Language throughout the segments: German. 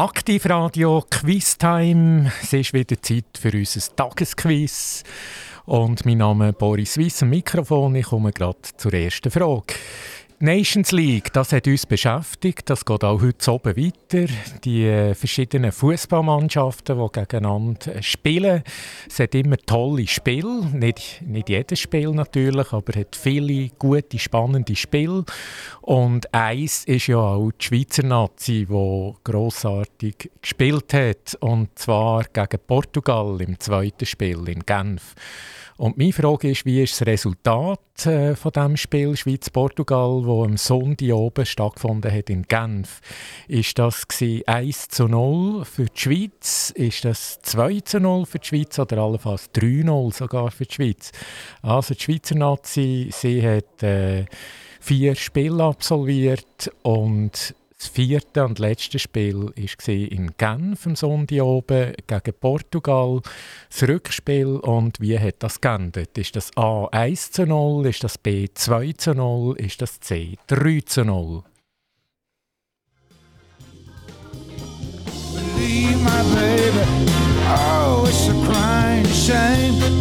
Aktivradio Quiztime. Es ist wieder Zeit für unser Tagesquiz. Und mein Name ist Boris Weiss am Mikrofon. Ich komme gerade zur ersten Frage. Nations League, das hat uns beschäftigt. Das geht auch heute oben weiter. Die äh, verschiedenen Fußballmannschaften, die gegeneinander äh, spielen. Es hat immer tolle Spiele. Nicht, nicht jedes Spiel natürlich, aber hat viele gute, spannende Spiele. Und eins ist ja auch die Schweizer Nazi, die grossartig gespielt hat. Und zwar gegen Portugal im zweiten Spiel in Genf. Und meine Frage ist, wie ist das Resultat äh, von dem Spiel Schweiz-Portugal, wo am Sonntag oben stattgefunden hat in Genf? Ist das 1 zu 0 für die Schweiz? Ist das 2 zu 0 für die Schweiz oder allenfalls 3-0 sogar für die Schweiz? Also die Schweizer Nazi, sie hat äh, vier Spiele absolviert und das vierte und letzte Spiel war in Genf am Sonntag oben gegen Portugal. Das Rückspiel und wie hat das geendet? Ist das A 1 zu 0? Ist das B 2 zu 0? Ist das C 3 zu 0? Leave my baby. Oh, it's a crying shame.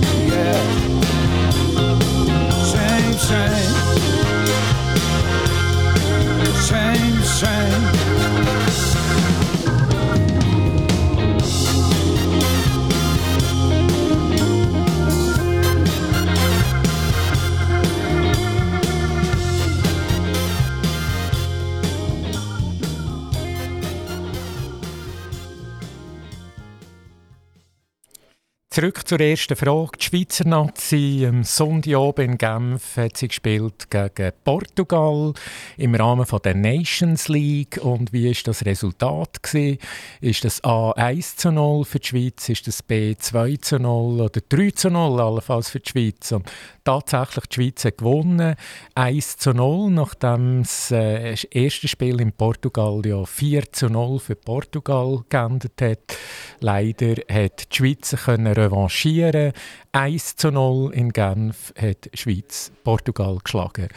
Zurück zur ersten Frage. Die Schweizer Nazi am Sonntagabend in Genf hat sie gespielt gegen Portugal im Rahmen von der Nations League. Und wie ist das Resultat gewesen? Ist das A 1 zu 0 für die Schweiz? Ist das B 2 zu 0 oder 3 zu 0 allenfalls für die Schweiz? Und tatsächlich die Schweiz hat gewonnen 1 zu 0, nachdem das äh, erste Spiel in Portugal ja 4 zu 0 für Portugal geendet hat. Leider hat die Schweiz können revanchieren. 1 zu 0 in Genf hat Schweiz Portugal geschlagen.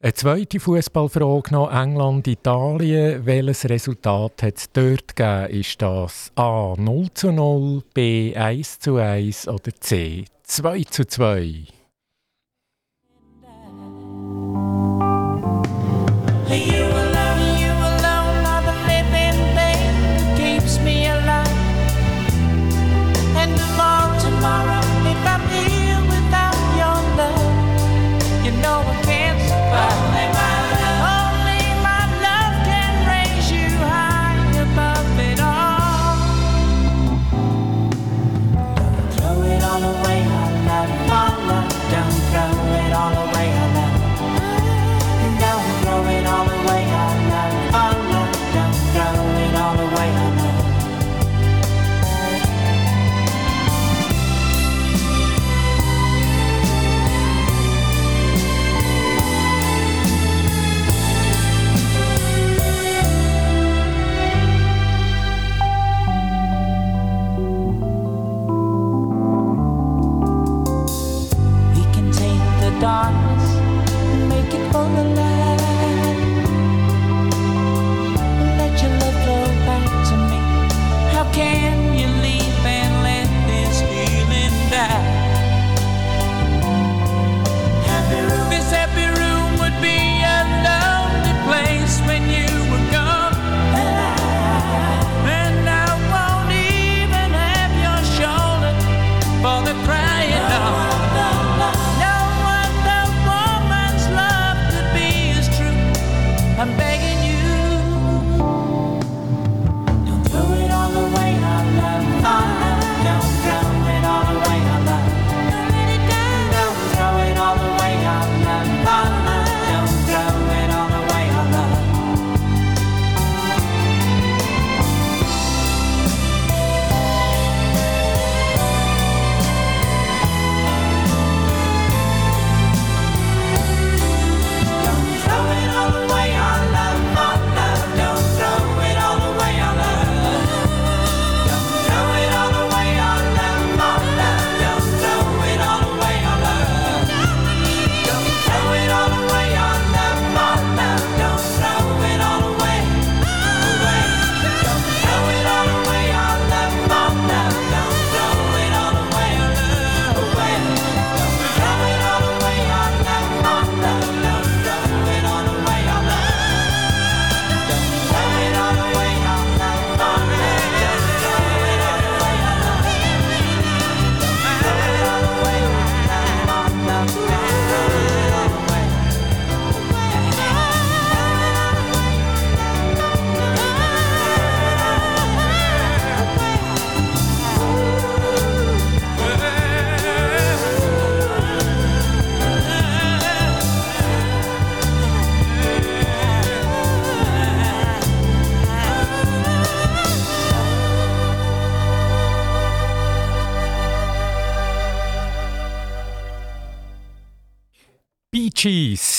Eine zweite Fußballfrage noch: England, Italien. Welches Resultat hat es dort gegeben? Ist das A 0 zu 0, B 1 zu 1 oder C 2 zu 2? you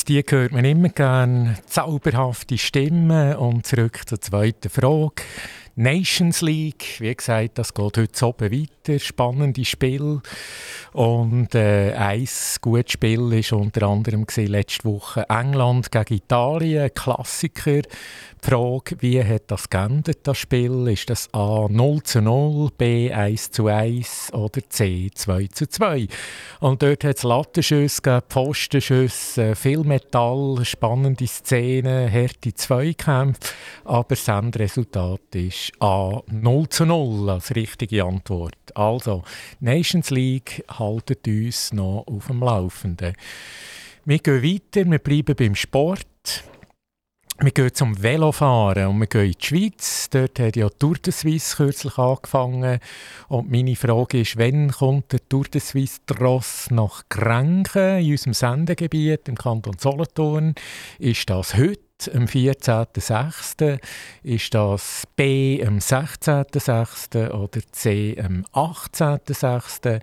die hört man immer gerne. Zauberhafte Stimmen. Und zurück zur zweiten Frage. Nations League, wie gesagt, das geht heute oben weiter. Spannende Spiel. Und äh, ein gutes Spiel war unter anderem letzte Woche England gegen Italien, Klassiker. Die Frage, wie hat das geändert, das Spiel? Ist das A 0 zu 0, B 1 zu 1 oder C 2 zu 2? Und dort hat es Lattenschüsse Pfostenschüsse, viel Metall, spannende Szenen, harte Zweikämpfe. Aber das Endresultat ist A 0 zu 0 als richtige Antwort. Also, Nations League haltet uns noch auf dem Laufenden. Wir gehen weiter, wir bleiben beim Sport. Wir gehen zum Velofahren und wir gehen in die Schweiz. Dort hat ja Tour de Suisse kürzlich angefangen. Und meine Frage ist, wann kommt der Tour de Suisse Tross nach Grenken in unserem Sendegebiet im Kanton Solothurn? Ist das heute? Am 14.06. Ist das B am 16.06. oder C am 18.06.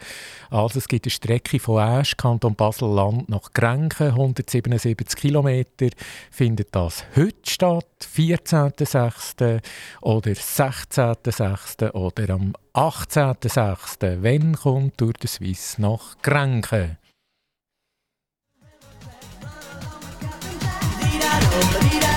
Also es gibt eine Strecke von Asch, Kanton Basel-Land nach Grenken, 177 Kilometer. Findet das heute statt, 14.06. oder 16.06. oder am 18.06. Wann kommt Tour de Suisse nach Grenken? morirá.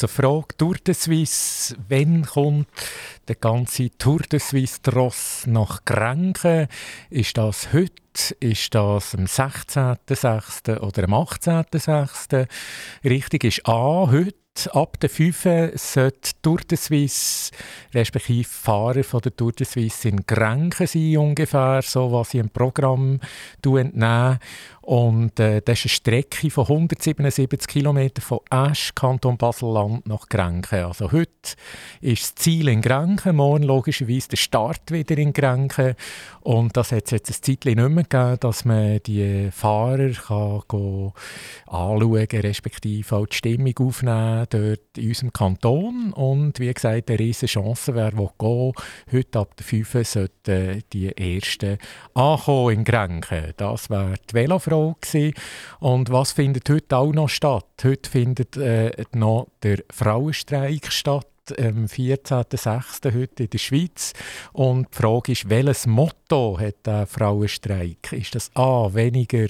Zur Frage Tour de Suisse. Wann kommt der ganze Tour de Suisse Tross nach Grenken? Ist das heute? Ist das am 16.06. oder am 18.06.? Richtig ist A, heute ab der 5 sollte Tour de Suisse, respektive Fahrer von der Tour de Suisse in Grenken sein, ungefähr, so was ich im Programm entnehme. Und äh, das ist eine Strecke von 177 km von Asch, Kanton Basel-Land, nach Grenken. Also heute ist das Ziel in Grenken, morgen logischerweise der Start wieder in Grenken. Und das hat es jetzt ein Zeitchen nicht mehr gegeben, dass man die Fahrer kann anschauen respektive auch die Stimmung aufnehmen dort in unserem Kanton. Und wie gesagt, eine riesige Chance wäre, wo gehen. Heute ab der 5 sollten die ersten ankommen in Grenken. Das wäre die Velofrage gewesen. Und was findet heute auch noch statt? Heute findet äh, noch der Frauenstreik statt am 14.06. heute in der Schweiz. Und die Frage ist, welches Motto hat der Frauenstreik? Ist das A, weniger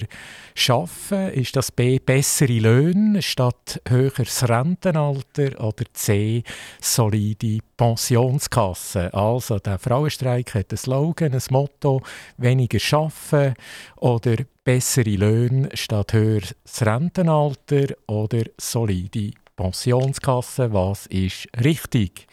Schaffen? Ist das B, bessere Löhne statt höheres Rentenalter? Oder C, solide Pensionskasse? Also, der Frauenstreik hat ein Slogan, ein Motto, weniger Schaffen oder bessere Löhne statt höheres Rentenalter oder solide Pensionskasse, was ist richtig?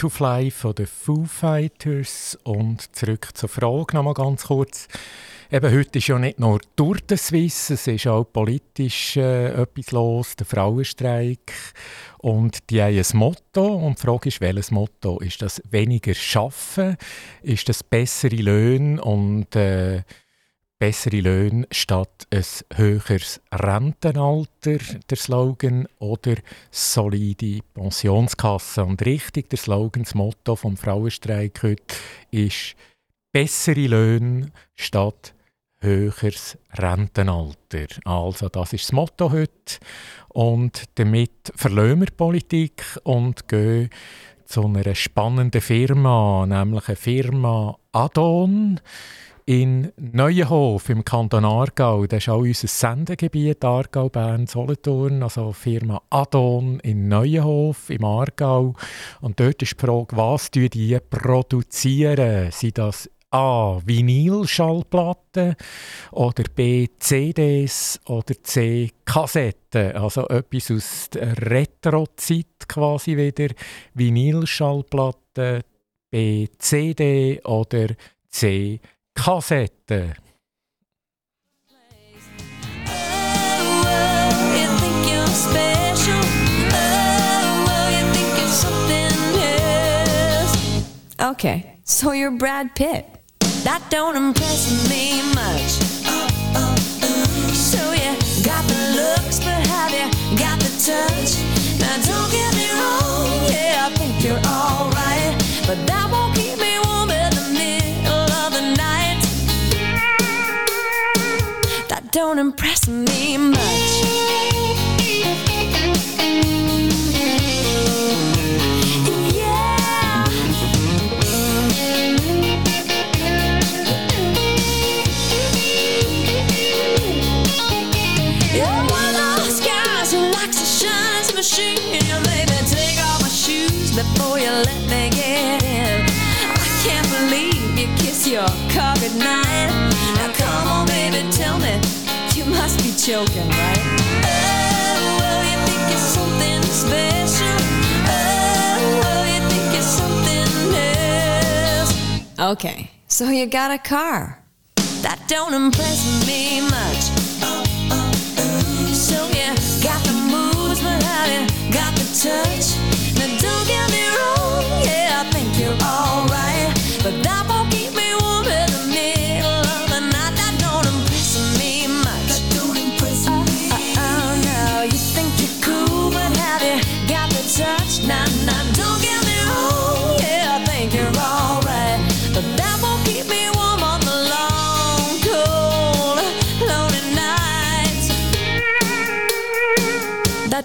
To Fly von den Foo Fighters und zurück zur Frage noch mal ganz kurz. Eben, heute ist ja nicht nur durch den Swiss, es ist auch politisch äh, etwas los, der Frauenstreik. Und die haben ein Motto. Und die Frage ist, welches Motto? Ist das weniger Schaffen? Ist das bessere Löhne? Und äh, bessere Löhne statt ein höheres Rentenalter, der Slogan, oder solide Pensionskasse. Und richtig, der Slogan, das Motto vom Frauenstreik heute ist bessere Löhne statt höheres Rentenalter. Also das ist das Motto heute. Und damit verlassen wir Politik und gehen zu einer spannenden Firma, nämlich eine Firma Adon in Neuenhof im Kanton Aargau. Das ist auch unser Sendegebiet, Aargau, Bern, Solothurn, also Firma Adon in Neuenhof im Aargau. Und dort ist die Frage, was die produzieren? Sind das A. Vinylschallplatten oder B. CDs oder C. Kassetten. Also etwas aus der Retro-Zeit quasi wieder. Vinylschallplatten, B. CD oder C. Kassette. Okay, so you're Brad Pitt. That don't impress me much. So you got the looks, but have you got the touch? Now don't get me wrong, yeah, I think you're alright, but that don't impress me much. Yeah. You're one of those guys who likes to shine machine. Maybe take off shoes before you let me get in. I can't believe you kiss your car goodnight. Now come on, baby, tell me must be joking, right? Oh, well, you think you're something special. Oh, well, you think you're something else. Okay, so you got a car. That don't impress me much. So you got the moves, but have you got the touch? Now don't get me wrong, yeah, I think you're alright, but that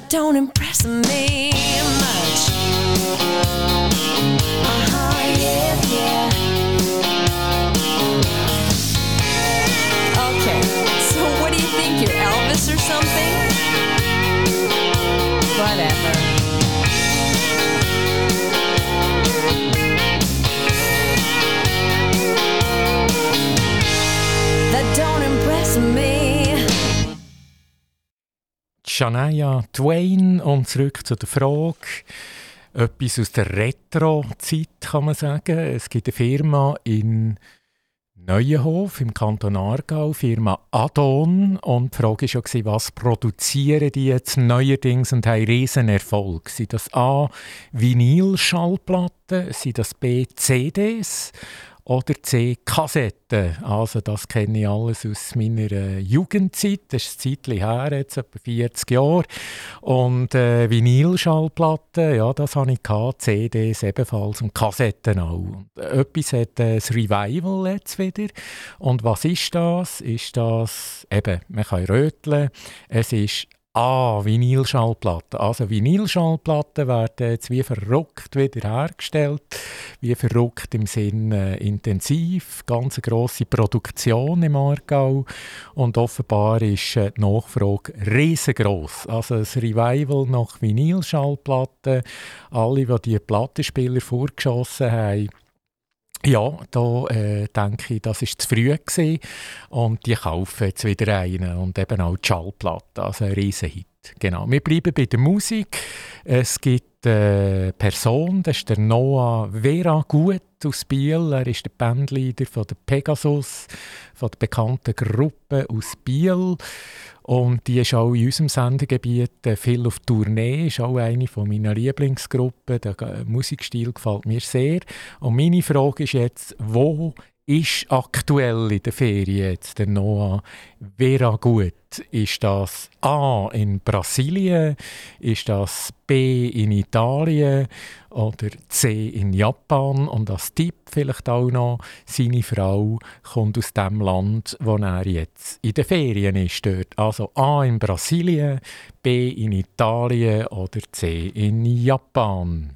don't impress Shania Twain und zurück zu der Frage. Etwas aus der Retro-Zeit kann man sagen. Es gibt eine Firma in Neuenhof im Kanton Aargau, Firma Adon. Und die Frage war ja, was produzieren die jetzt neuerdings und haben riesen Erfolg? Sind das A. Vinylschallplatten? Sind das B. CDs? Oder C. Kassetten. Also das kenne ich alles aus meiner äh, Jugendzeit. Das ist ein Zeitchen her, jetzt etwa 40 Jahre. Und äh, Vinylschallplatten, ja, das habe ich gehabt. CDs ebenfalls und Kassetten auch. Und, etwas hat äh, das Revival jetzt wieder. Und was ist das? Ist das, eben, man kann röteln. Es ist Ah, Vinylschallplatten. Also Vinylschallplatten werden jetzt wie verrückt wieder hergestellt. Wie verrückt im Sinn äh, intensiv. Ganz grosse Produktion im Aargau. Und offenbar ist äh, die Nachfrage riesengroß. Also das Revival nach Vinylschallplatten. Alle, die die Plattenspieler vorgeschossen haben, ja, da äh, denke ich, das war zu früh gewesen. und die kaufen jetzt wieder einen und eben auch die Schallplatte, also ein Riesenhit. Genau. Wir bleiben bei der Musik. Es gibt eine Person, das ist der Noah Vera Gut aus Biel. Er ist der Bandleader von der Pegasus, von der bekannten Gruppe aus Biel. Und die ist auch in unserem Sendegebiet äh, viel auf Tournee, ist auch eine von meiner Lieblingsgruppen. Der äh, Musikstil gefällt mir sehr. Und meine Frage ist jetzt, wo ist aktuell in der Ferien jetzt der Noah Vera gut? Ist das A in Brasilien? Ist das B in Italien? Oder C in Japan? Und als Tipp vielleicht auch noch, seine Frau kommt aus dem Land, wo er jetzt in den Ferien ist. Dort. Also A in Brasilien, B in Italien oder C in Japan.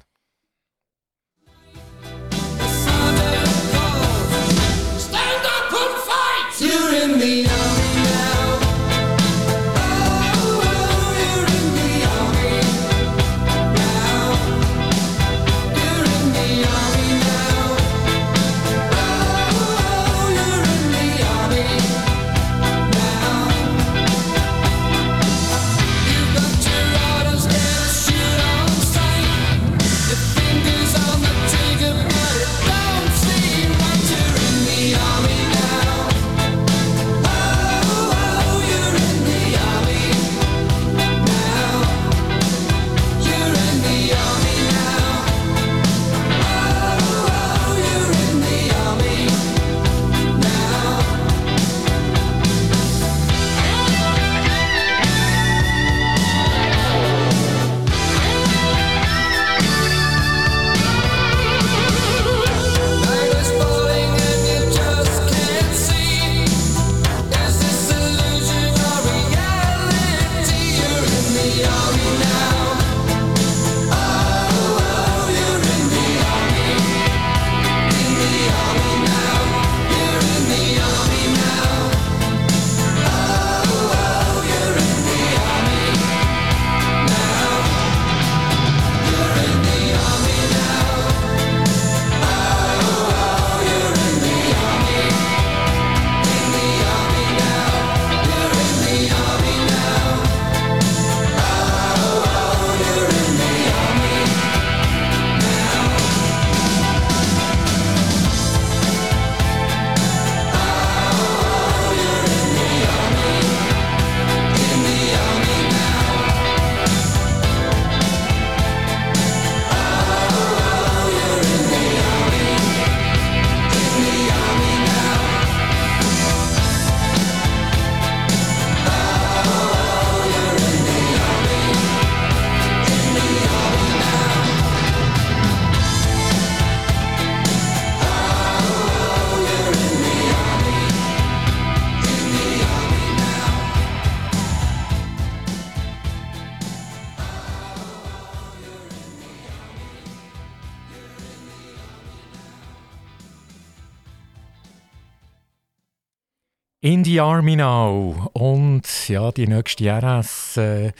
In the Army Now. Und ja, die nächste RS äh,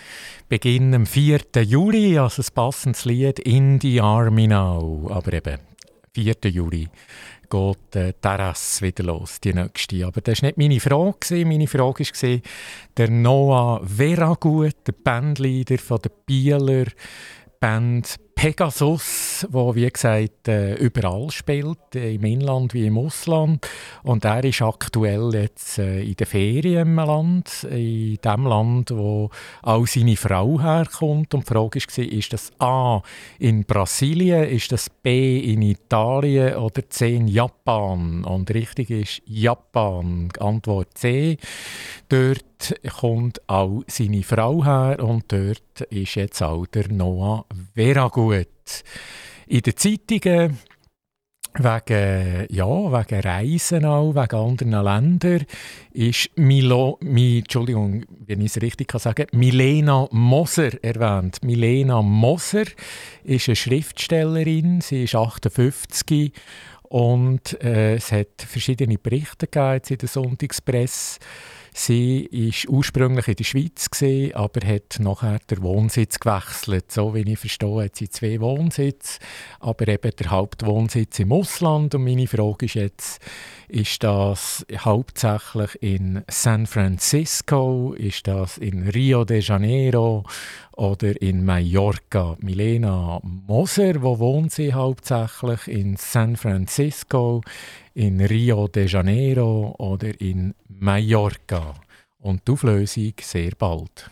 beginnt am 4. Juli, also ein passendes Lied In the Army Now. Aber eben, 4. Juli geht äh, die RS wieder los, die nächste. Aber das war nicht meine Frage. Meine Frage war der Noah Veragut, der Bandleader von der Bieler Band Pegasus, wo wie gesagt äh, überall spielt, im Inland wie im Ausland. Und er ist aktuell jetzt äh, in der Ferien im Land, in dem Land, wo auch seine Frau herkommt. Und die Frage war, ist das A in Brasilien, ist das B in Italien oder C in Japan? Und richtig ist Japan. Antwort C. Dort kommt auch seine Frau her und dort ist jetzt auch der Noah Veragut. In den Zeitungen wegen, ja, wegen Reisen auch, wegen anderen Ländern, ist Milo, Mi, Entschuldigung, wenn ich es richtig kann sagen Milena Moser erwähnt. Milena Moser ist eine Schriftstellerin, sie ist 58 und äh, es hat verschiedene Berichte gegeben in der Sonntagspresse Sie war ursprünglich in der Schweiz, gewesen, aber hat nachher den Wohnsitz gewechselt. So wie ich verstehe, hat sie zwei Wohnsitze, aber eben der Hauptwohnsitz im Ausland. Und meine Frage ist jetzt, ist das hauptsächlich in San Francisco, ist das in Rio de Janeiro oder in Mallorca? Milena Moser, wo wohnt sie hauptsächlich? In San Francisco, in Rio de Janeiro oder in Mallorca. Und die Auflösung sehr bald.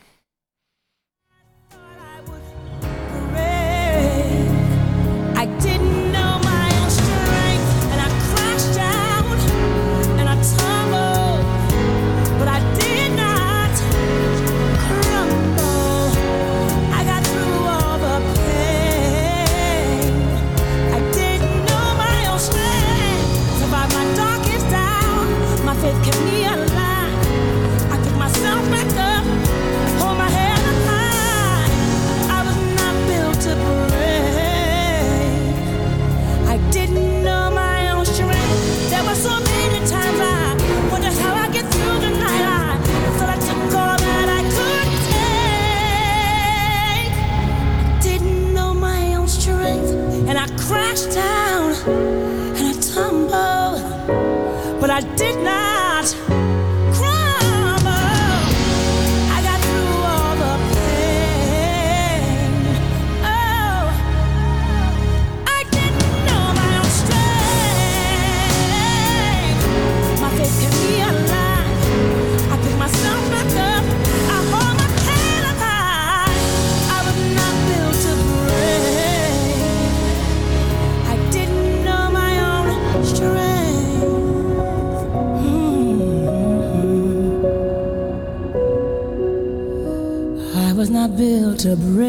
Not built to break.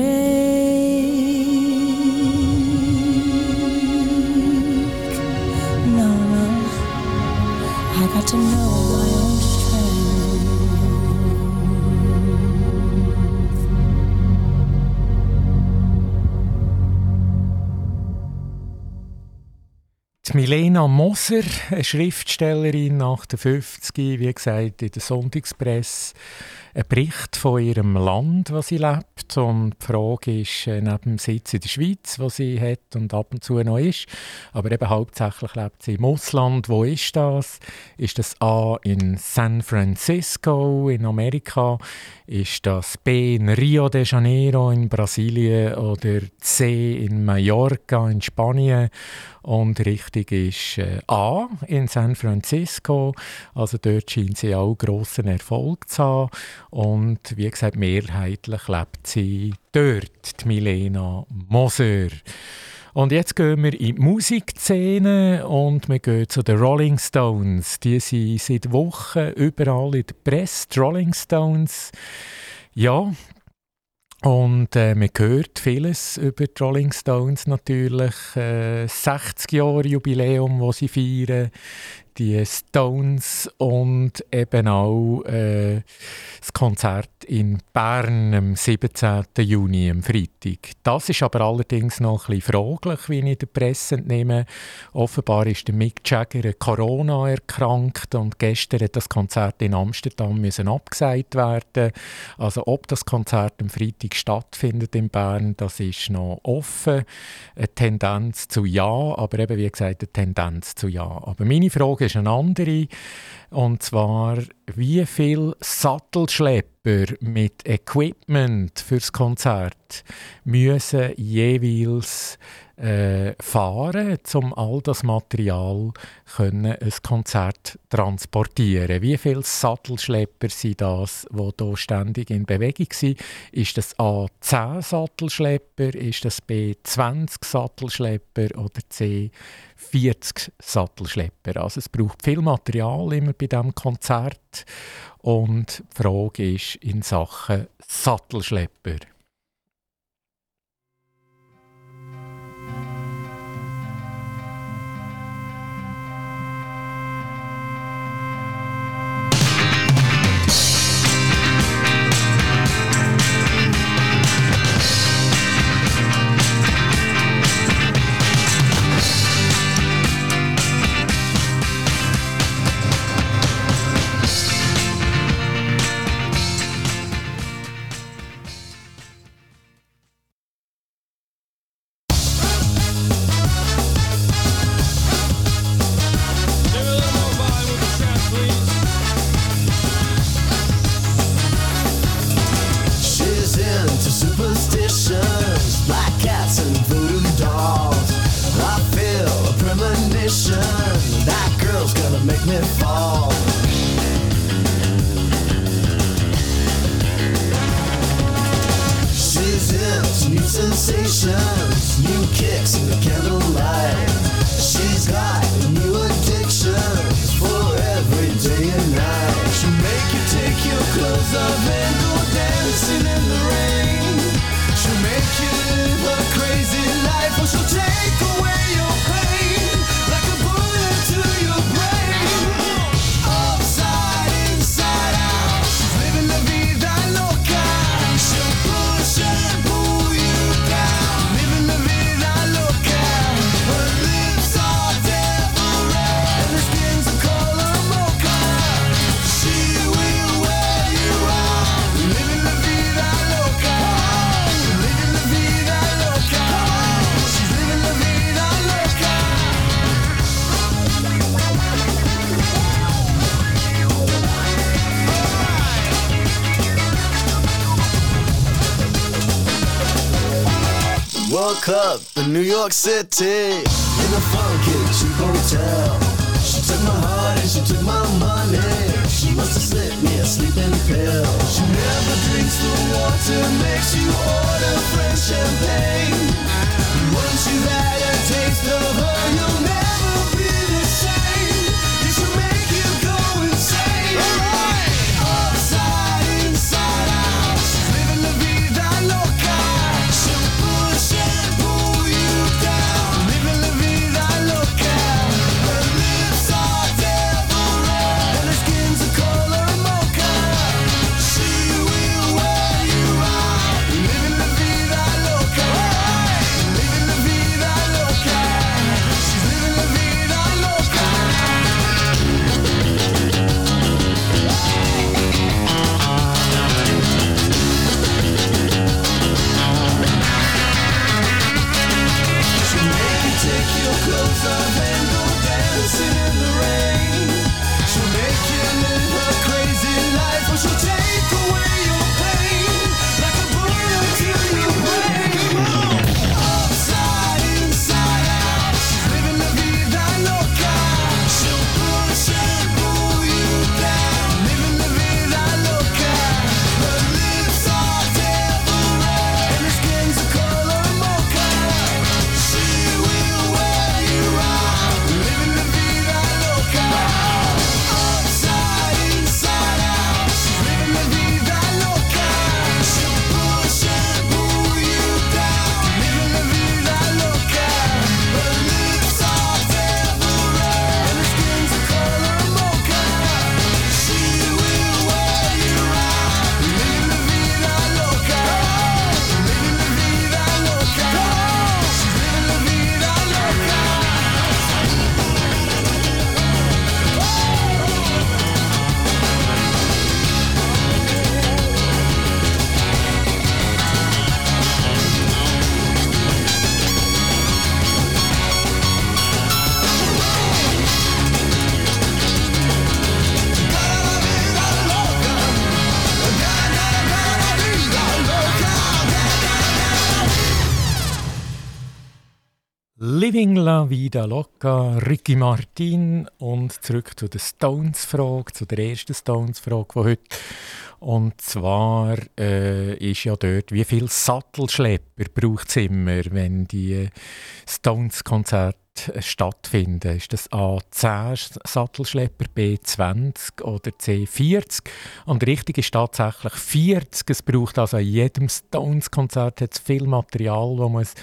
No, no. I got to know my own strength. Milena Moser, eine Schriftstellerin nach der 50, wie gesagt, in der Sonntagspresse, ein Bericht von ihrem Land, wo sie lebt. Und die Frage ist, äh, neben dem Sitz in der Schweiz, wo sie hat und ab und zu noch ist, aber eben hauptsächlich lebt sie im Ausland. Wo ist das? Ist das A in San Francisco in Amerika? Ist das B in Rio de Janeiro in Brasilien oder C in Mallorca in Spanien? Und richtig ist äh, A in San Francisco. Also dort scheint sie auch grossen Erfolg zu haben. Und wie gesagt, mehrheitlich lebt sie dort, die Milena Moser. Und jetzt gehen wir in die Musikszene und wir gehen zu den Rolling Stones. Die sind seit Wochen überall in der Presse. Die Rolling Stones, ja, und äh, man hört vieles über die Rolling Stones natürlich. Äh, 60 Jahre Jubiläum, das sie feiern. Die Stones und eben auch äh, das Konzert in Bern am 17. Juni, am Freitag. Das ist aber allerdings noch ein bisschen fraglich, wie ich in der Presse entnehme. Offenbar ist der Mick Jagger Corona erkrankt und gestern hat das Konzert in Amsterdam müssen abgesagt werden. Also ob das Konzert am Freitag stattfindet in Bern, das ist noch offen. Eine Tendenz zu ja, aber eben wie gesagt eine Tendenz zu ja. Aber meine Frage ist eine andere. Und zwar, wie viel Sattelschlepper mit Equipment fürs Konzert müssen jeweils äh, fahren, um all das Material können ein Konzert transportieren. Wie viele Sattelschlepper sind das, die hier ständig in Bewegung sind? Ist das A 10 Sattelschlepper, ist das B 20 Sattelschlepper oder C 40 Sattelschlepper? Also es braucht viel Material immer bei diesem Konzert und die Frage ist in Sachen Sattelschlepper. York City in a funky cheap hotel. She took my heart and she took my money. She must have slipped me a sleeping pill. She never drinks the water, makes you order French champagne. Once you've had a taste of her, you'll Vida Loca, Ricky Martin und zurück zu der Stones-Frage, zu der ersten Stones-Frage von heute. Und zwar äh, ist ja dort, wie viele Sattelschlepper braucht es immer, wenn die Stones-Konzerte stattfinden? Ist das A 10 Sattelschlepper, B 20 oder C 40? Und richtig ist tatsächlich 40. Es braucht also an jedem Stones-Konzert viel Material, das muss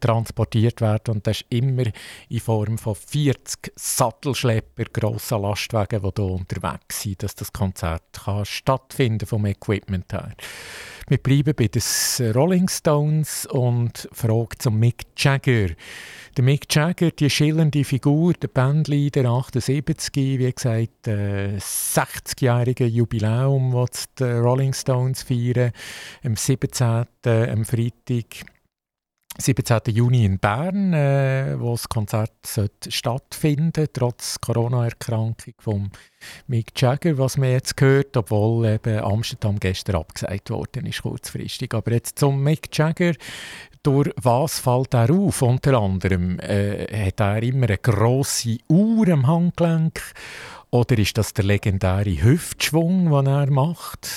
transportiert werden und das ist immer in Form von 40 Sattelschlepper, grossen Lastwagen, die hier unterwegs sind, dass das Konzert kann stattfinden vom Equipment her. Wir bleiben bei den Rolling Stones und fragen zum Mick Jagger. Der Mick Jagger, die schillernde Figur, der Bandleader 78, wie gesagt, äh, 60-jährige Jubiläum, das die Rolling Stones feiern, am 17. am Freitag 17. Juni in Bern, äh, wo das Konzert stattfinden trotz Corona-Erkrankung von Mick Jagger, was man jetzt gehört, obwohl eben Amsterdam gestern abgesagt worden ist, kurzfristig. Aber jetzt zum Mick Jagger. Durch was fällt er auf? Unter anderem äh, hat er immer eine grosse Uhr am Handgelenk oder ist das der legendäre Hüftschwung, den er macht?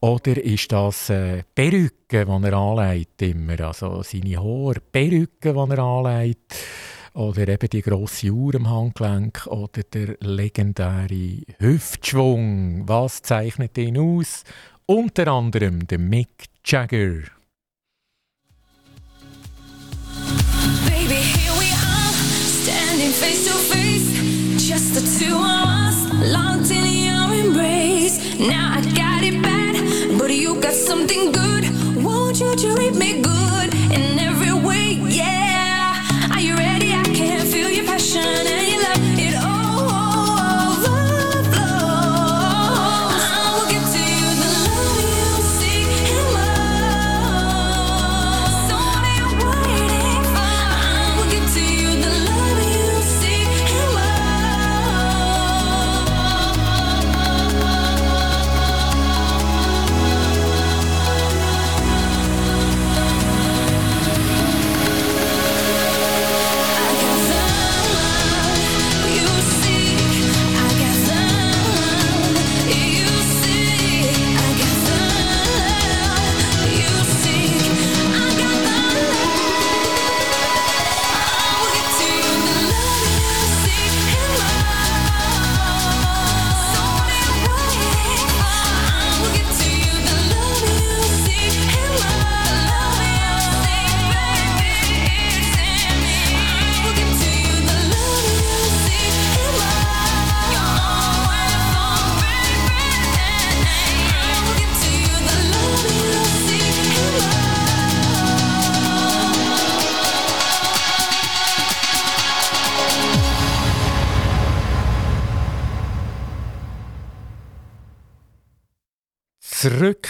Oder ist das äh, Perücke, die er anlegt immer, also seine Haare, Perücke, die er anlegt, oder eben die grosse Uhr am Handgelenk, oder der legendäre Hüftschwung. Was zeichnet ihn aus? Unter anderem der Mick Jagger. Baby, here we are, standing face to face. Just the two of us, locked in your embrace. Now I got got something good. Won't you treat me good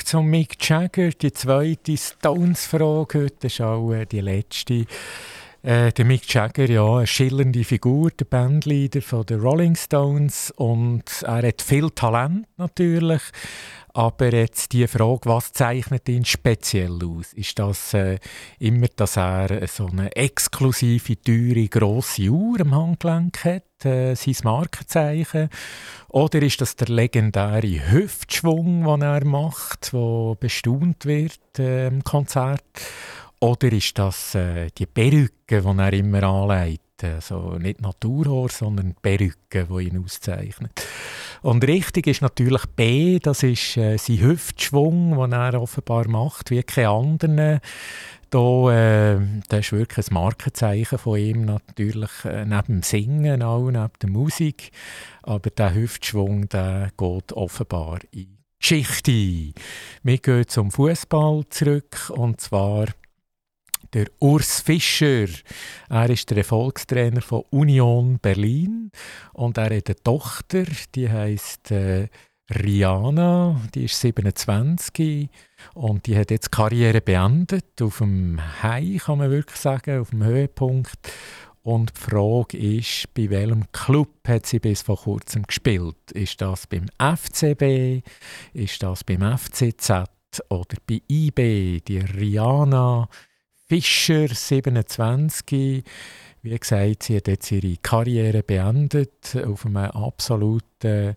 Zum Mick Jagger, die zweite Stones-Frage heute ist auch äh, die letzte. Äh, der Mick Jagger, ja, eine schillernde Figur, der Bandleader von den Rolling Stones und er hat viel Talent natürlich. Aber jetzt die Frage, was zeichnet ihn speziell aus? Ist das äh, immer, dass er so eine exklusive, teure, grosse Uhr am Handgelenk hat, äh, sein Markenzeichen? Oder ist das der legendäre Hüftschwung, den er macht, wo bestaunt wird äh, im Konzert? Oder ist das äh, die Perücke, die er immer anlegt? Also nicht Naturhaar, sondern Perücke, die ihn auszeichnet. Und richtig ist natürlich B, das ist äh, sein Hüftschwung, den er offenbar macht, wie keine anderen. Da, äh, das ist wirklich ein Markenzeichen von ihm, natürlich äh, neben dem Singen, auch neben der Musik. Aber der Hüftschwung, der geht offenbar in die Geschichte. Wir gehen zum Fußball zurück und zwar der Urs Fischer. Er ist der Erfolgstrainer von Union Berlin und er hat eine Tochter, die heißt äh, Rihanna, die ist 27 und die hat jetzt die Karriere beendet auf dem High, kann man wirklich sagen, auf dem Höhepunkt. Und die Frage ist, bei welchem Club hat sie bis vor kurzem gespielt? Ist das beim FCB? Ist das beim FCZ? Oder bei IB? Die Rihanna Fischer, 27. Wie gesagt, sie hat jetzt ihre Karriere beendet auf einem absoluten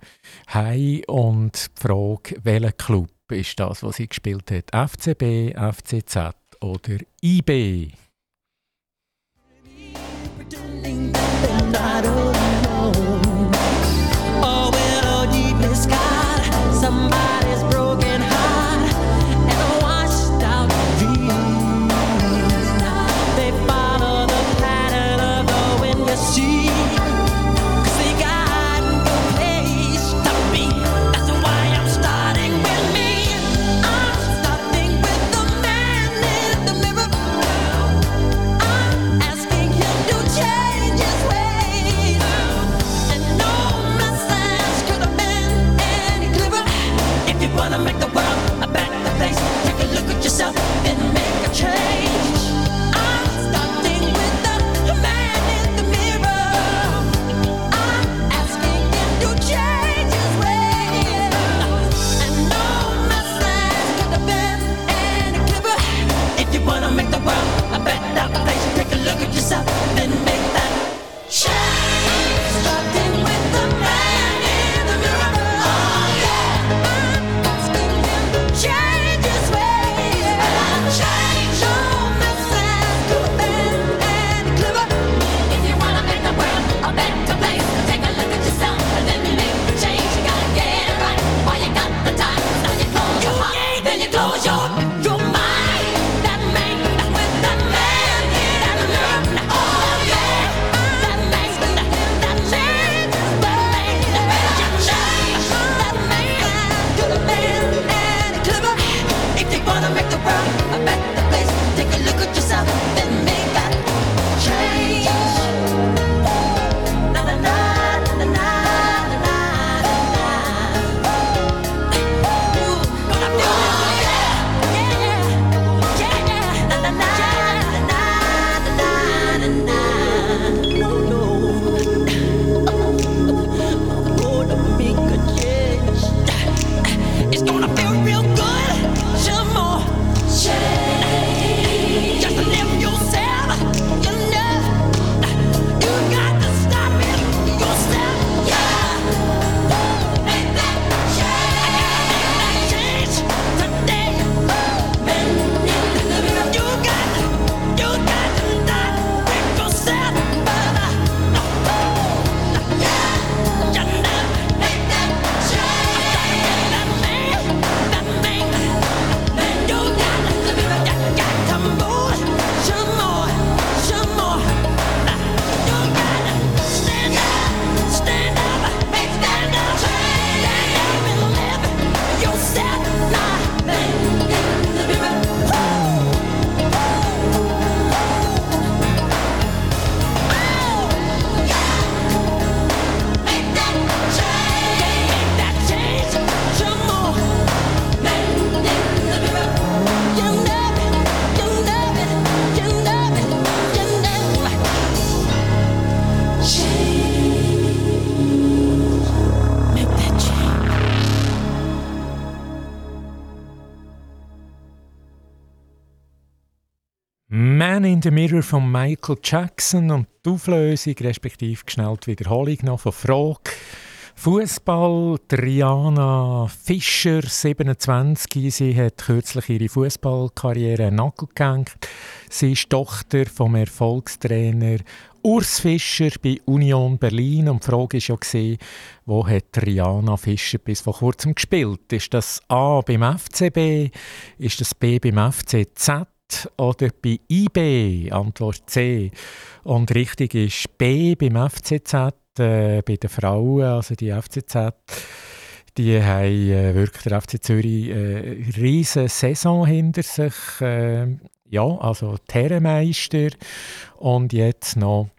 High. Und die Frage, welcher Club ist das, was sie gespielt hat? FCB, FCZ oder IB? The Mirror von Michael Jackson und die Auflösung, respektive geschnellt Wiederholung noch von Frage. Fußball, Triana Fischer, 27. Sie hat kürzlich ihre Fußballkarriere Nagel gehängt. Sie ist Tochter vom Erfolgstrainer Urs Fischer bei Union Berlin. Und die Frage war ja, wo hat Triana Fischer bis vor kurzem gespielt? Ist das A beim FCB? Ist das B beim FCZ? Oder bei IB? Antwort C. Und richtig ist B beim FCZ, äh, bei den Frauen, also die FCZ. Die haben äh, wirklich der FC Zürich äh, riesige Saison hinter sich. Äh, ja, also die Herrenmeister und jetzt noch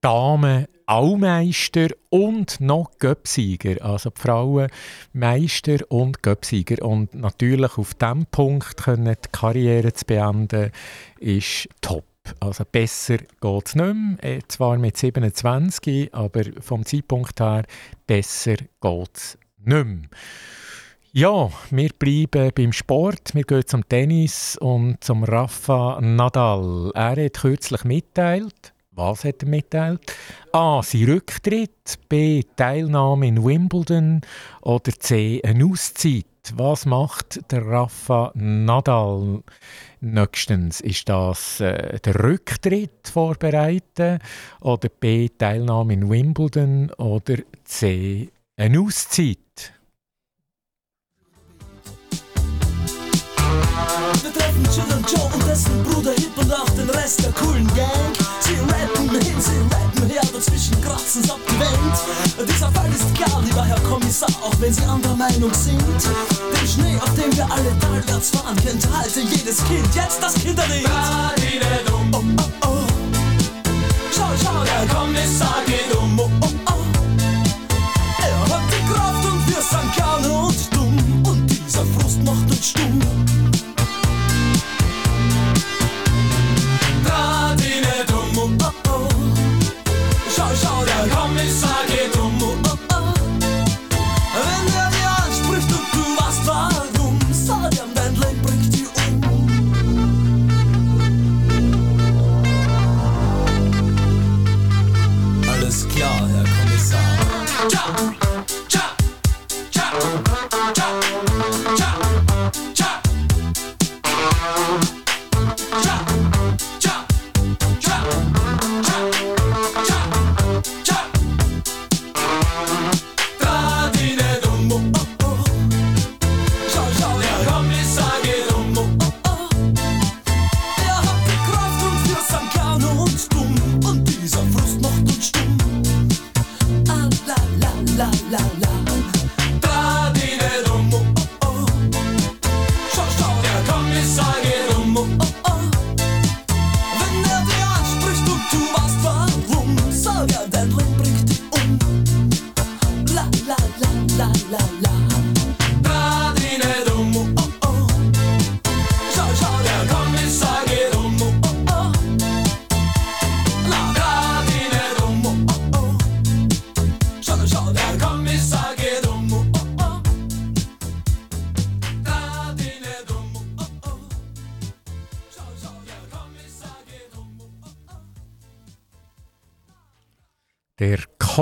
Damen Allmeister und noch Göpsieger. Also die Frauen Meister und Göpsieger. Und natürlich auf diesem Punkt können die Karriere zu beenden, ist top. Also besser geht es nicht mehr. Äh, Zwar mit 27, aber vom Zeitpunkt her besser geht es nicht mehr. Ja, wir bleiben beim Sport. Wir gehen zum Tennis und zum Rafa Nadal. Er hat kürzlich mitteilt, was hat er mitteilt? A. Sein Rücktritt. B. Teilnahme in Wimbledon. Oder C. Eine Auszeit. Was macht der Rafa Nadal nächstens? Ist das äh, der Rücktritt vorbereiten? Oder B. Teilnahme in Wimbledon? Oder C. Eine Auszeit? Wir treffen Children Joe und dessen Bruder Hip und auch den Rest der coolen Gang. Sie rappen hin, sie rappen her, dazwischen kratzen's ab die Welt. Dieser Fall ist klar, lieber Herr Kommissar, auch wenn Sie anderer Meinung sind. Den Schnee, auf dem wir alle talwärts fahren, kennt halte jedes Kind. Jetzt das Kinderlied. Oh, oh, oh. Schau, schau, der Kommissar geht um. Oh, oh, oh. Er hat die Kraft und wir sind gerne und dumm. Und dieser Frust macht uns stumm.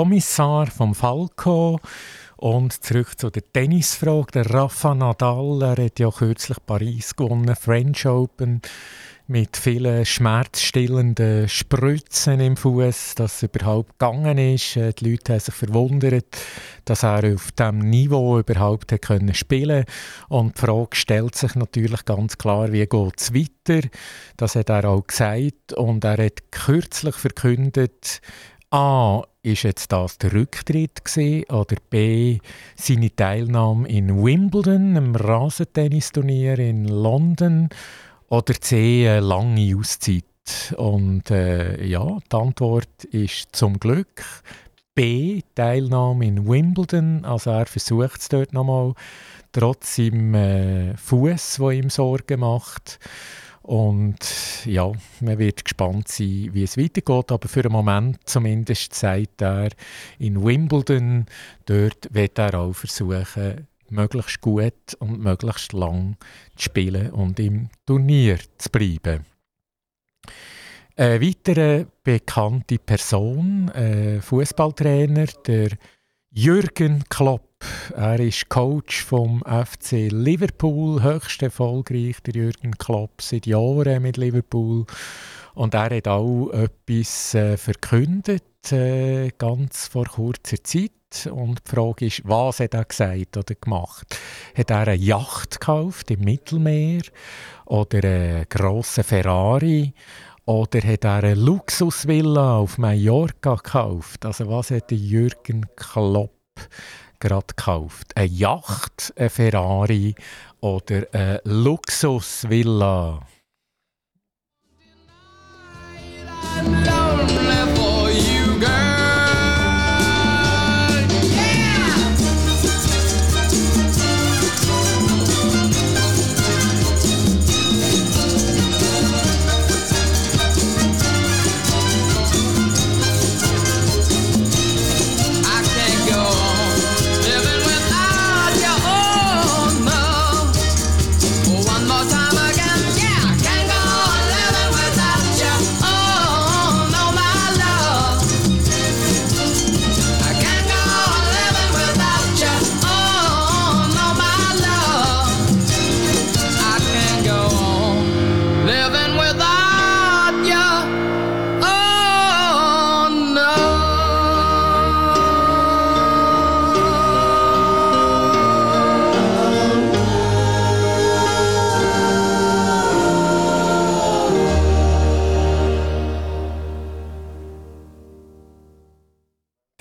Kommissar vom Falco. Und zurück zu der Tennisfrage. Der Rafa Nadal, er hat ja kürzlich Paris gewonnen, French Open, mit vielen schmerzstillenden Spritzen im Fuß, dass es überhaupt gegangen ist. Äh, Die Leute haben sich verwundert, dass er auf diesem Niveau überhaupt hat können spielen Und die Frage stellt sich natürlich ganz klar, wie geht es weiter? Das hat er auch gesagt. Und er hat kürzlich verkündet, A, ist jetzt das der Rücktritt gewesen, oder B, seine Teilnahme in Wimbledon, einem Rasentennisturnier in London, oder C, eine lange Auszeit. Und äh, ja, die Antwort ist zum Glück B, Teilnahme in Wimbledon. Also er versucht es dort nochmal, trotz seinem äh, Fuß, der ihm Sorgen macht. Und ja, man wird gespannt sein, wie es weitergeht. Aber für den Moment zumindest sagt er, in Wimbledon, dort wird er auch versuchen, möglichst gut und möglichst lang zu spielen und im Turnier zu bleiben. Eine weitere bekannte Person, äh, Fußballtrainer, der Jürgen Klopp. Er ist Coach vom FC Liverpool, höchst erfolgreich, der Jürgen Klopp, seit Jahren mit Liverpool. Und er hat auch etwas äh, verkündet, äh, ganz vor kurzer Zeit. Und die Frage ist, was hat er gesagt oder gemacht? Hat er eine Yacht gekauft im Mittelmeer oder einen grossen Ferrari? Oder hat er eine Luxusvilla auf Mallorca gekauft? Also was hat Jürgen Klopp gerade gekauft? Eine Yacht, eine Ferrari oder eine Luxusvilla?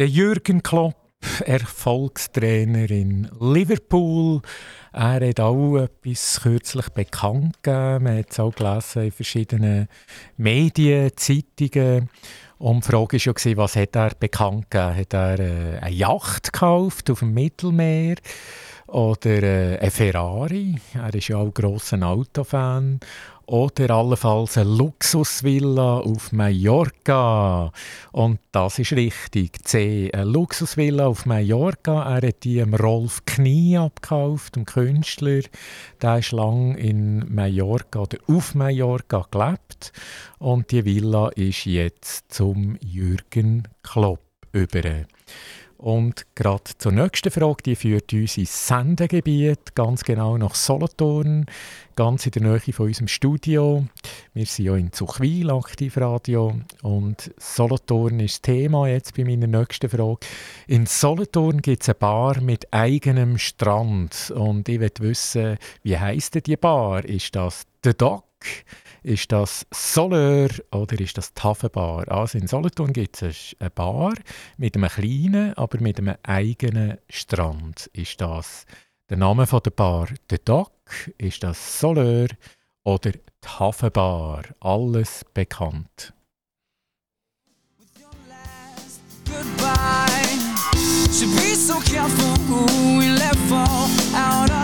Der Jürgen Klopp, Erfolgstrainer in Liverpool. Er hat auch etwas kürzlich bekannt gegeben. Man hat es auch gelesen in verschiedenen Medien, Zeitungen. Und die Frage war ja, was hat er bekannt gegeben? Hat er äh, eine Yacht gekauft auf dem Mittelmeer? Oder äh, ein Ferrari? Er ist ja auch ein grosser Autofan. Oder allenfalls eine Luxusvilla auf Mallorca. Und das ist richtig. C. Eine Luxusvilla auf Mallorca. Er hat die Rolf Knie abgekauft, dem Künstler. Der ist lange in Mallorca oder auf Mallorca gelebt. Und die Villa ist jetzt zum Jürgen Klopp über. Und gerade zur nächsten Frage, die führt uns ins Sendegebiet, ganz genau nach Solothurn, ganz in der Nähe von unserem Studio. Wir sind ja in Zuchwil, Aktivradio, und Solothurn ist das Thema jetzt bei meiner nächsten Frage. In Solothurn gibt es eine Bar mit eigenem Strand und ich möchte wissen, wie heisst denn die Bar? Ist das «The Dock»? Ist das Soleur oder ist das die? Also in Solothurn gibt es eine Bar mit einem kleinen, aber mit einem eigenen Strand. Ist das der Name von der Bar «The Dock»? Ist das Soleur oder die Hafenbar? Alles bekannt. goodbye. Should be so careful who we let fall out our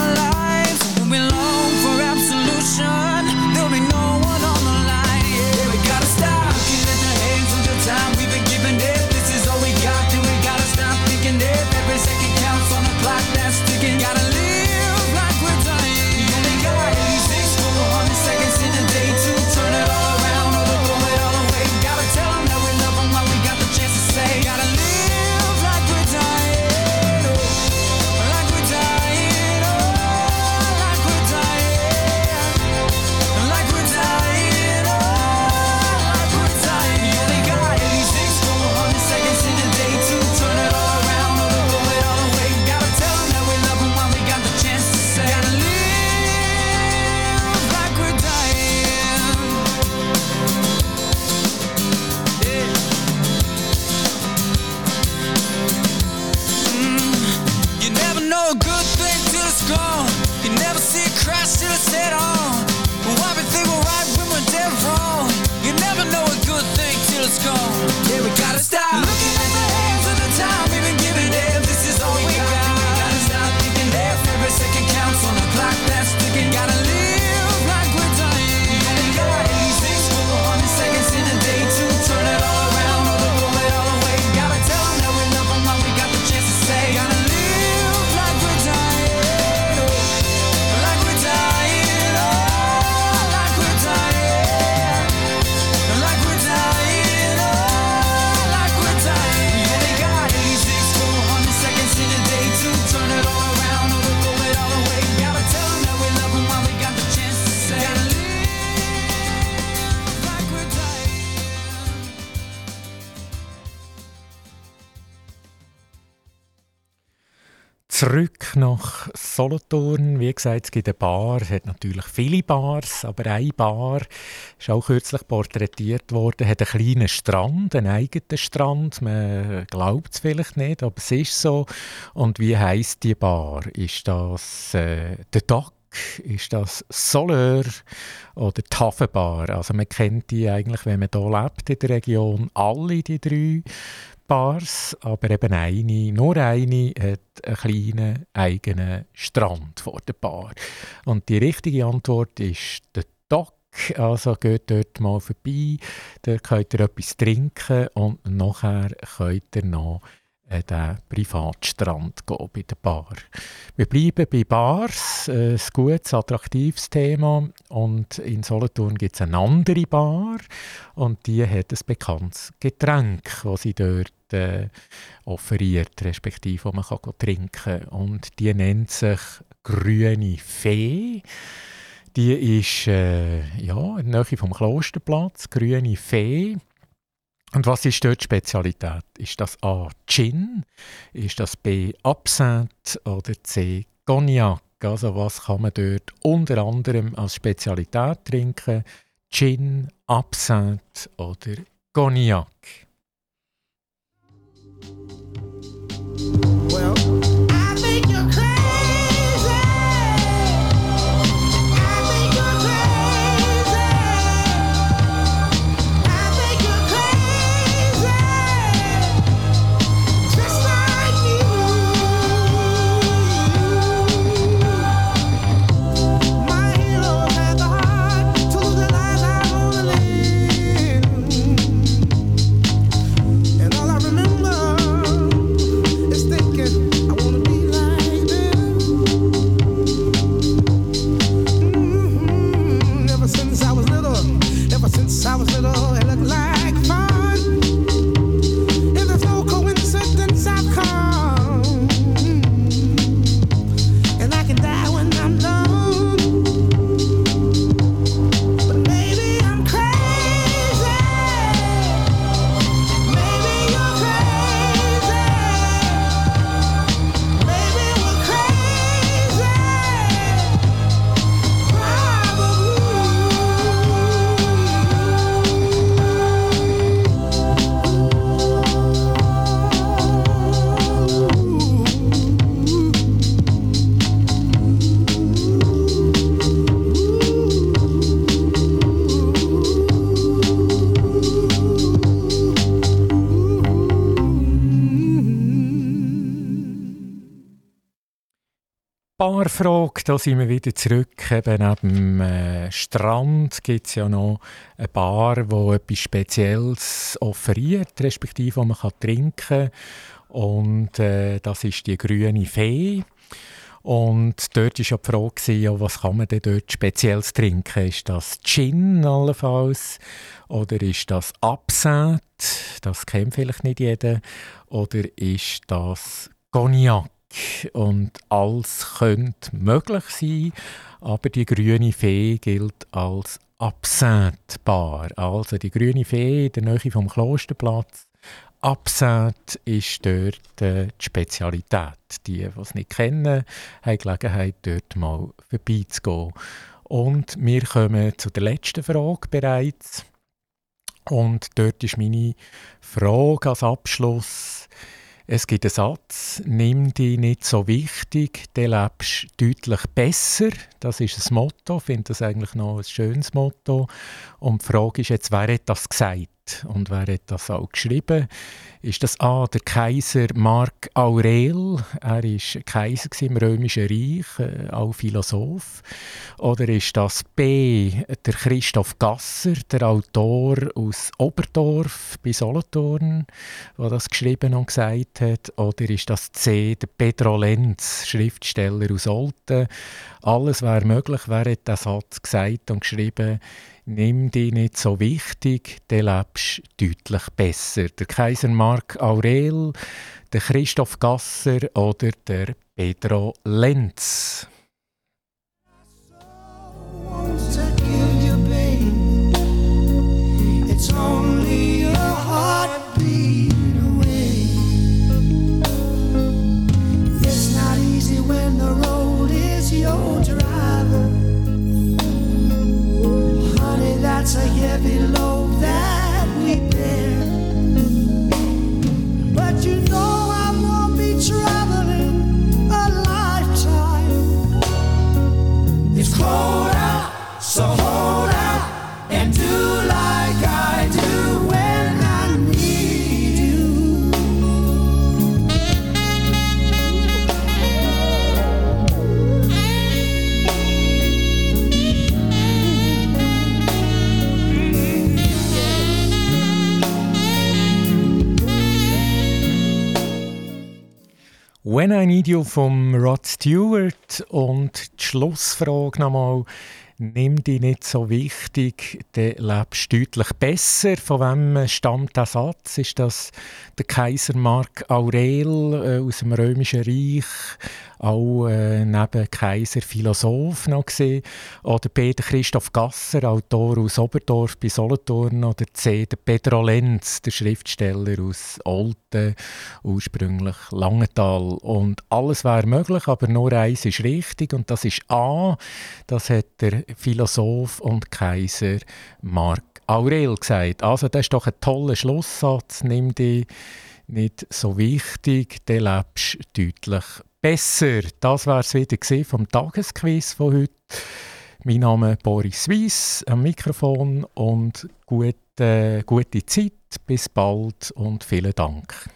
Nach Solothurn. Wie gesagt, es gibt eine Bar, es hat natürlich viele Bars, aber eine Bar ist auch kürzlich porträtiert worden, hat einen kleinen Strand, einen eigenen Strand. Man glaubt es vielleicht nicht, aber es ist so. Und wie heißt die Bar? Ist das äh, der Dock? Ist das Soleur oder die Hafenbar? Also man kennt die eigentlich, wenn man hier lebt in der Region, alle die drei Bars, aber eben eine, nur eine hat einen kleinen eigenen Strand vor der Bar. Und die richtige Antwort ist der Dock. Also geht dort mal vorbei, dort könnt ihr etwas trinken und nachher könnt ihr noch an den Privatstrand gehen bei der Bar. Wir bleiben bei Bars, äh, ein gutes, attraktives Thema. Und in Solothurn gibt es eine andere Bar und die hat ein bekanntes Getränk, das sie dort äh, offeriert, respektive wo man kann trinken Und die nennt sich «Grüne Fee». Die ist äh, ja, in der Nähe vom Klosterplatz, «Grüne Fee». Und was ist dort Spezialität? Ist das A. Gin? Ist das B. Absinthe? Oder C. Cognac? Also was kann man dort unter anderem als Spezialität trinken? Gin, Absinthe oder Cognac? Well, da sind wir wieder zurück. Eben neben dem äh, Strand gibt es ja noch eine Bar, wo etwas Spezielles offeriert, respektive wo man kann trinken kann. Und äh, das ist die grüne Fee. Und dort war ja die Frage, gewesen, was kann man denn dort Spezielles trinken? Ist das Gin allenfalls? Oder ist das Absinthe? Das kennt vielleicht nicht jeder. Oder ist das Cognac? Und alles könnte möglich sein, aber die grüne Fee gilt als Absinthe-Bar. Also die grüne Fee in der Nähe vom Klosterplatz. Absinthe ist dort äh, die Spezialität. Die, die es nicht kennen, haben Gelegenheit, dort mal vorbeizugehen. Und wir kommen zu der letzten Frage bereits. Und dort ist meine Frage als Abschluss. Es gibt einen Satz, nimm dich nicht so wichtig, dann lebst du deutlich besser. Das ist ein Motto, ich finde das eigentlich noch ein schönes Motto. Und die Frage ist jetzt, wer hat das gesagt und wer hat das auch geschrieben? Ist das A, der Kaiser Mark Aurel, er war Kaiser im Römischen Reich, äh, auch Philosoph. Oder ist das B, der Christoph Gasser, der Autor aus Oberdorf bei Solothurn, der das geschrieben und gesagt hat? Oder ist das C, der Pedro Lenz, Schriftsteller aus Olten? Alles wäre möglich, wer hat den Satz gesagt und geschrieben, nimm dich nicht so wichtig, dann lebst deutlich besser. Der Kaiser Mark Aurel, der Christoph Gasser oder der Pedro Lenz. You vom Rod Stewart und die Schlussfrage nochmal. Nimm dich nicht so wichtig, dann lebst du deutlich besser. Von wem stammt der Satz? Ist das der Kaiser Mark Aurel äh, aus dem Römischen Reich, auch äh, neben Kaiser Philosoph noch gesehen? Oder der Christoph Gasser, Autor aus Oberdorf bei Solothurn? Oder C. der Pedro Lenz, der Schriftsteller aus Olten, ursprünglich Langenthal? Und alles wäre möglich, aber nur eins ist richtig und das ist A. Das hat der Philosoph und Kaiser Mark Aurel gesagt. Also das ist doch ein toller Schlusssatz. Nimm dich nicht so wichtig, dann lebst deutlich besser. Das war es wieder vom Tagesquiz von heute. Mein Name ist Boris Weiss am Mikrofon und gute, gute Zeit. Bis bald und vielen Dank.